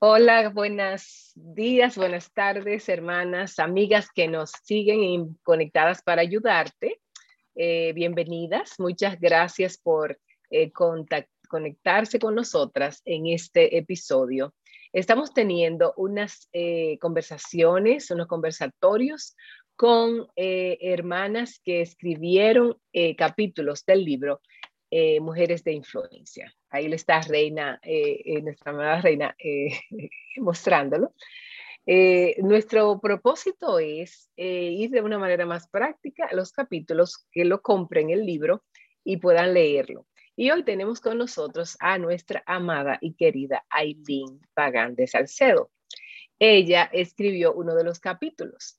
Hola, buenos días, buenas tardes, hermanas, amigas que nos siguen conectadas para ayudarte. Eh, bienvenidas, muchas gracias por eh, conectarse con nosotras en este episodio. Estamos teniendo unas eh, conversaciones, unos conversatorios con hermanas que escribieron capítulos del libro eh, mujeres de influencia. Ahí le está Reina, eh, eh, nuestra amada Reina, mostrándolo. nuestro propósito es ir de una manera más práctica a los capítulos que lo compren el libro y puedan leerlo. Y hoy tenemos con nosotros a nuestra amada y querida Aileen Pagán de Salcedo. Ella escribió uno de los capítulos,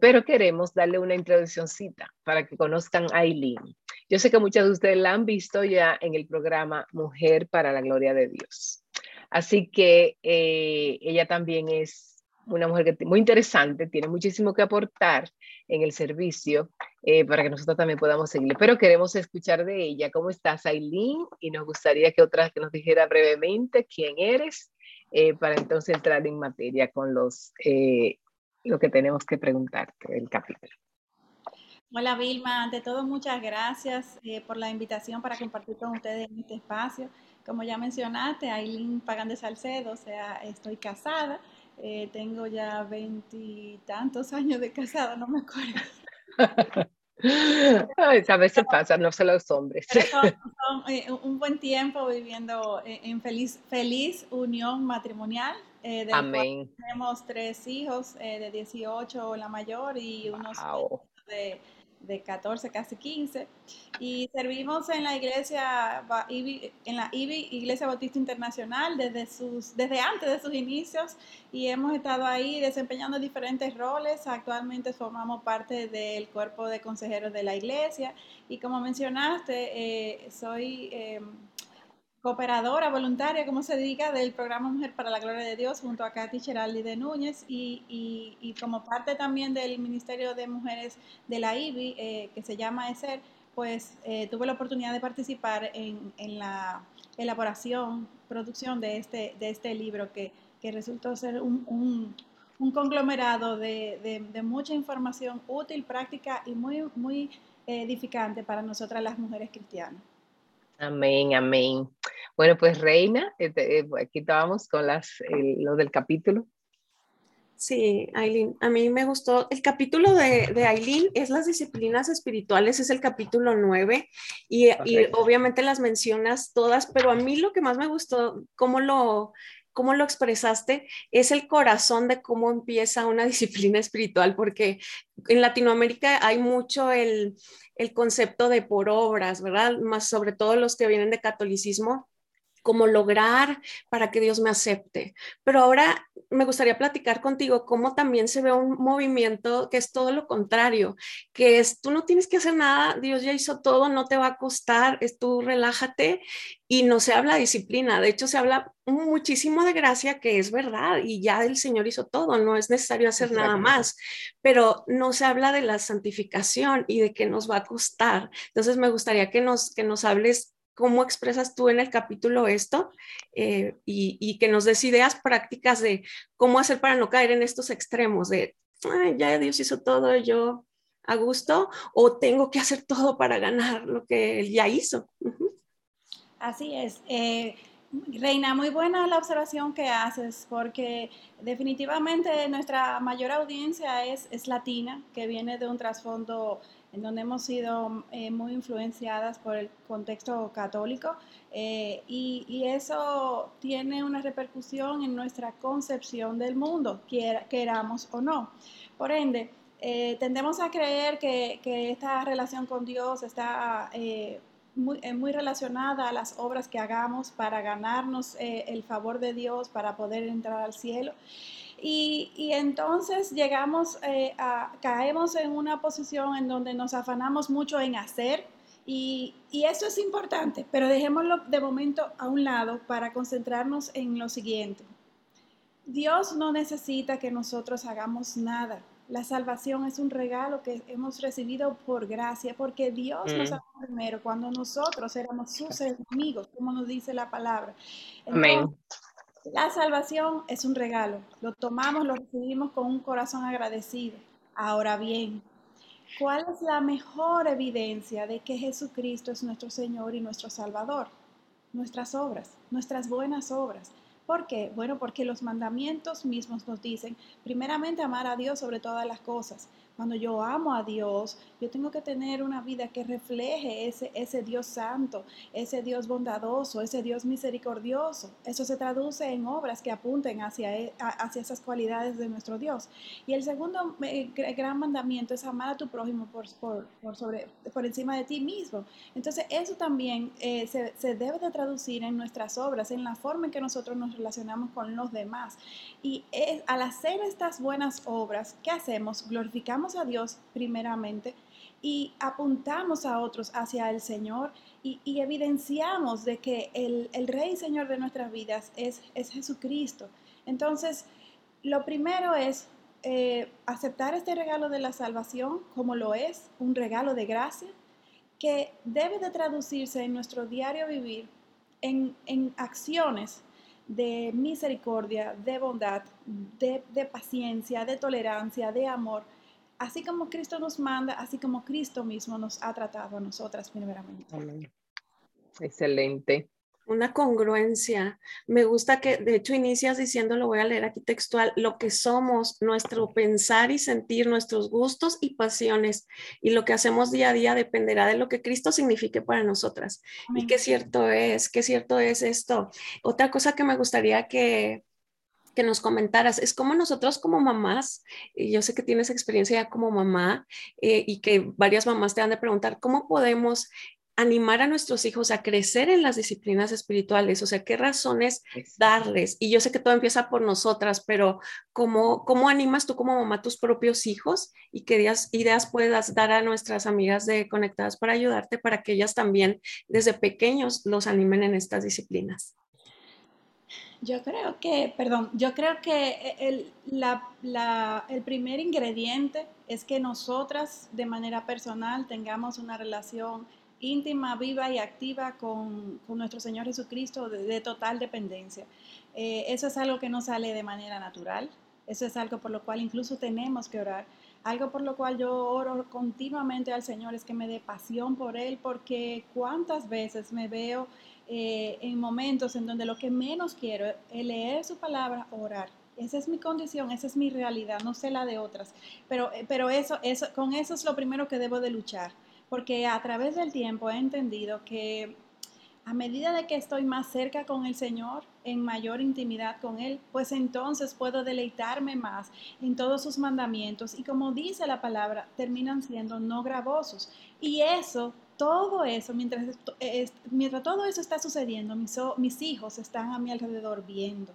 pero queremos darle una introduccióncita para que conozcan a Aileen. Yo sé que muchas de ustedes la han visto ya en el programa Mujer para la Gloria de Dios. Así que eh, ella también es una mujer muy interesante, tiene muchísimo que aportar en el servicio eh, para que nosotros también podamos seguirle. Pero queremos escuchar de ella. ¿Cómo estás, Aileen? Y nos gustaría que otra que nos dijera brevemente quién eres eh, para entonces entrar en materia con los, lo que tenemos que preguntarte del capítulo. Hola Vilma, ante todo muchas gracias eh, por la invitación para compartir con ustedes en este espacio. Como ya mencionaste, Aileen Pagan de Salcedo, o sea, estoy casada, eh, tengo ya veintitantos años de casada, no me acuerdo. a veces pasa, no solo los hombres. Eh, un buen tiempo viviendo en feliz, feliz unión matrimonial. Amén. Tenemos tres hijos de 18 la mayor y unos de de 14, casi 15, y servimos en la iglesia, en la IBI, Iglesia Bautista Internacional, desde, sus, desde antes de sus inicios, y hemos estado ahí desempeñando diferentes roles. Actualmente formamos parte del cuerpo de consejeros de la iglesia, y como mencionaste, eh, soy... Eh, cooperadora voluntaria, como se diga, del programa Mujer para la Gloria de Dios junto a Katy Cheraldi de Núñez y, como parte también del Ministerio de Mujeres de la IBI, eh, que se llama ESER, pues eh, tuve la oportunidad de participar en, la elaboración, producción de este, de este libro que, resultó ser un, conglomerado de, de, mucha información útil, práctica y muy, muy edificante para nosotras las mujeres cristianas. Amén, amén. Bueno, pues Reina, eh, eh, aquí estábamos con las, lo del capítulo. Sí, Aileen, a mí me gustó. El capítulo de, de Aileen es las disciplinas espirituales, es el capítulo 9 y, y, obviamente las mencionas todas, pero a mí lo que más me gustó, cómo lo, cómo lo expresaste, es el corazón de cómo empieza una disciplina espiritual, porque en Latinoamérica hay mucho el, el concepto de por obras, ¿verdad? Más sobre todo los que vienen de catolicismo, cómo lograr para que Dios me acepte. Pero ahora me gustaría platicar contigo cómo también se ve un movimiento que es todo lo contrario, que es tú no tienes que hacer nada, Dios ya hizo todo, no te va a costar, es tú relájate y no se habla de disciplina, de hecho se habla muchísimo de gracia, que es verdad, y ya el Señor hizo todo, no es necesario hacer nada más, pero no se habla de la santificación y de que nos va a costar. Entonces me gustaría que nos, que nos hables cómo expresas tú en el capítulo esto eh, y, que nos des ideas prácticas de cómo hacer para no caer en estos extremos de, ya Dios hizo todo, yo a gusto, o tengo que hacer todo para ganar lo que Él ya hizo. Así es. Eh, Reina, muy buena la observación que haces, porque definitivamente nuestra mayor audiencia es, es latina, que viene de un trasfondo en donde hemos sido eh, muy influenciadas por el contexto católico eh, y, eso tiene una repercusión en nuestra concepción del mundo, queramos o no. Por ende, eh, tendemos a creer que, esta relación con Dios está muy, relacionada a las obras que hagamos para ganarnos el favor de Dios, para poder entrar al cielo. Y, entonces llegamos eh, a, caemos en una posición en donde nos afanamos mucho en hacer y, y, eso es importante, pero dejémoslo de momento a un lado para concentrarnos en lo siguiente. Dios no necesita que nosotros hagamos nada. La salvación es un regalo que hemos recibido por gracia, porque Dios nos mm. amó primero cuando nosotros éramos sus enemigos, como nos dice la palabra. Amén La salvación es un regalo. Lo tomamos, lo recibimos con un corazón agradecido. Ahora bien, ¿cuál es la mejor evidencia de que Jesucristo es nuestro Señor y nuestro Salvador? Nuestras obras, nuestras buenas obras. ¿Por qué? Bueno, porque los mandamientos mismos nos dicen, primeramente, amar a Dios sobre todas las cosas. Cuando yo amo a Dios, yo tengo que tener una vida que refleje ese, Dios santo, ese Dios bondadoso, ese Dios misericordioso. Eso se traduce en obras que apunten hacia, e, esas cualidades de nuestro Dios. Y el segundo eh, gran mandamiento es amar a tu prójimo por, encima de ti mismo. Entonces, eso también eh, se, debe de traducir en nuestras obras, en la forma en que nosotros nos relacionamos con los demás. Y es, al hacer estas buenas obras, ¿qué hacemos? Glorificamos a Dios primeramente y apuntamos a otros hacia el Señor y, evidenciamos de que el, Rey y Señor de nuestras vidas es, es Jesucristo. Entonces, lo primero es eh, aceptar este regalo de la salvación como lo es, un regalo de gracia, que debe de traducirse en nuestro diario vivir en, en acciones de misericordia, de bondad, de, de paciencia, de tolerancia, de amor, así como Cristo nos manda, así como Cristo mismo nos ha tratado a nosotras primeramente. Excelente. Una congruencia. Me gusta que, de hecho, inicias diciendo, lo voy a leer aquí textual, lo que somos, nuestro pensar y sentir, nuestros gustos y pasiones, y lo que hacemos día a día dependerá de lo que Cristo signifique para nosotras. Y qué cierto es, qué cierto es esto. Otra cosa que me gustaría que, que nos comentaras, es como nosotros como mamás, y yo sé que tienes experiencia ya como mamá eh, y que varias mamás te han de preguntar, ¿cómo podemos animar a nuestros hijos a crecer en las disciplinas espirituales, o sea, qué razones darles. Y yo sé que todo empieza por nosotras, pero ¿cómo, cómo animas tú como mamá a tus propios hijos y qué ideas, ideas puedas dar a nuestras amigas de Conectadas para ayudarte para que ellas también desde pequeños los animen en estas disciplinas? Yo creo que, perdón, yo creo que el, el primer ingrediente es que nosotras de manera personal tengamos una relación íntima, viva y activa con, nuestro Señor Jesucristo de, total dependencia. Eh, eso es algo que no sale de manera natural, eso es algo por lo cual incluso tenemos que orar. Algo por lo cual yo oro continuamente al Señor es que me dé pasión por Él, porque cuántas veces me veo eh, en momentos en donde lo que menos quiero es leer su palabra, orar. Esa es mi condición, esa es mi realidad, no sé la de otras. Pero, eh, pero eso, eso, con eso es lo primero que debo de luchar, porque a través del tiempo he entendido que a medida de que estoy más cerca con el Señor, en mayor intimidad con Él, pues entonces puedo deleitarme más en todos sus mandamientos y como dice la palabra, terminan siendo no gravosos. Y eso todo eso, mientras, mientras todo eso está sucediendo, mis, mis hijos están a mi alrededor viendo.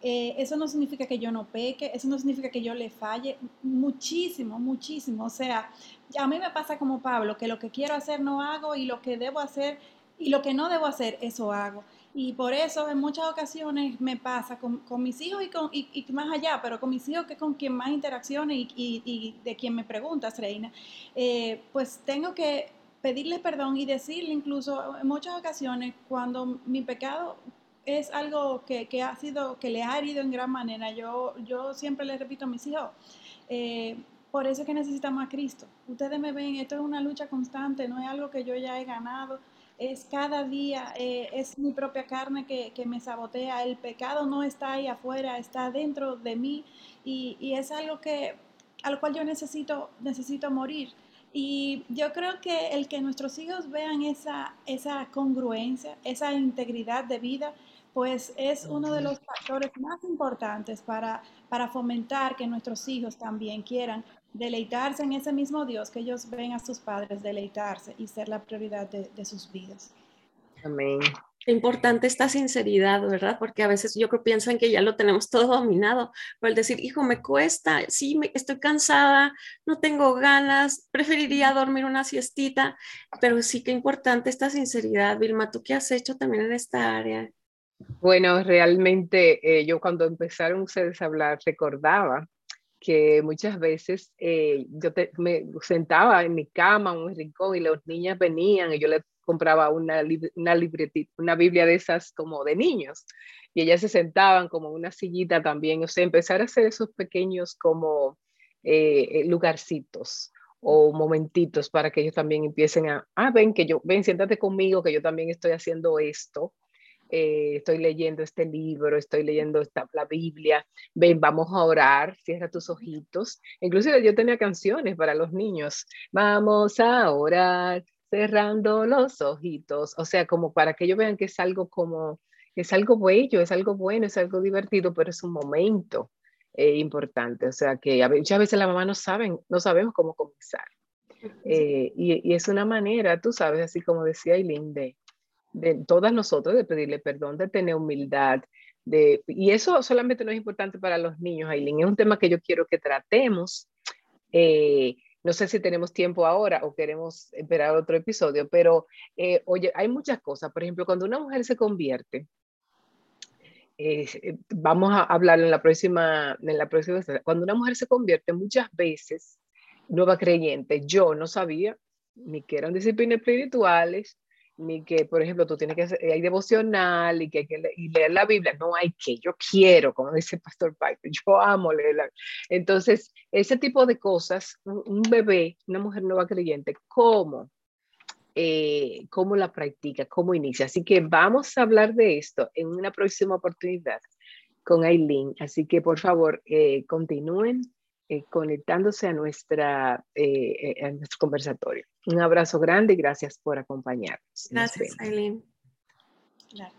Eh, eso no significa que yo no peque, eso no significa que yo le falle, muchísimo, muchísimo. O sea, a mí me pasa como Pablo, que lo que quiero hacer no hago y lo que debo hacer y lo que no debo hacer, eso hago. Y por eso en muchas ocasiones me pasa con, mis hijos y, con, y, más allá, pero con mis hijos que con quien más interacciones y, y de quien me preguntas, Reina, eh, pues tengo que pedirle perdón y decirle incluso en muchas ocasiones cuando mi pecado es algo que, ha sido, que le ha herido en gran manera, yo, yo siempre le repito a mis hijos, eh, por eso es que necesitamos a Cristo. Ustedes me ven, esto es una lucha constante, no es algo que yo ya he ganado, es cada día, eh, es mi propia carne que, que, me sabotea, el pecado no está ahí afuera, está dentro de mí y, y es algo que, al cual yo necesito, necesito morir. Y yo creo que el que nuestros hijos vean esa, esa congruencia, esa integridad de vida, pues es uno de los factores más importantes para, para fomentar que nuestros hijos también quieran deleitarse en ese mismo Dios, que ellos ven a sus padres deleitarse y ser la prioridad de, de sus vidas. Amén importante esta sinceridad, ¿verdad? Porque a veces yo creo piensan que ya lo tenemos todo dominado, pero el decir, hijo, me cuesta, sí, me, estoy cansada, no tengo ganas, preferiría dormir una siestita, pero sí que importante esta sinceridad. Vilma, ¿tú qué has hecho también en esta área? Bueno, realmente eh, yo cuando empezaron ustedes a hablar recordaba que muchas veces eh, yo me sentaba en mi cama, en un rincón, y las niñas venían y yo le compraba una, una libretita, una Biblia de esas como de niños, y ellas se sentaban como una sillita también, o sea, empezar a hacer esos pequeños como eh, lugarcitos o momentitos para que ellos también empiecen a, ah, ven que yo, ven, siéntate conmigo, que yo también estoy haciendo esto, eh, estoy leyendo este libro, estoy leyendo esta, la Biblia, ven, vamos a orar, cierra tus ojitos. Inclusive yo tenía canciones para los niños, vamos a orar, cerrando los ojitos, o sea, como para que ellos vean que es algo como, es algo bello, es algo bueno, es algo divertido, pero es un momento eh, importante, o sea, que muchas veces la mamá no saben, no sabemos cómo comenzar. Eh, y, y, es una manera, tú sabes, así como decía Eileen, de, de todas nosotros de pedirle perdón, de tener humildad. De, y eso solamente no es importante para los niños, Aileen, es un tema que yo quiero que tratemos. Eh, no sé si tenemos tiempo ahora o queremos esperar otro episodio, pero eh, oye, hay muchas cosas. Por ejemplo, cuando una mujer se convierte, eh, vamos a hablar en la próxima, en la próxima, cuando una mujer se convierte muchas veces, nueva creyente, yo no sabía ni que eran disciplinas espirituales, ni que, por ejemplo, tú tienes que hacer, hay devocional y que hay que leer la Biblia. No hay que, yo quiero, como dice el Pastor Piper, yo amo leerla. Entonces, ese tipo de cosas, un, bebé, una mujer nueva creyente, ¿cómo? Eh, ¿Cómo la practica? ¿Cómo inicia? Así que vamos a hablar de esto en una próxima oportunidad con Aileen. Así que, por favor, eh, continúen eh, conectándose a, nuestra, eh, eh, a nuestro conversatorio. Un abrazo grande y gracias por acompañarnos. Gracias, Aileen. Gracias.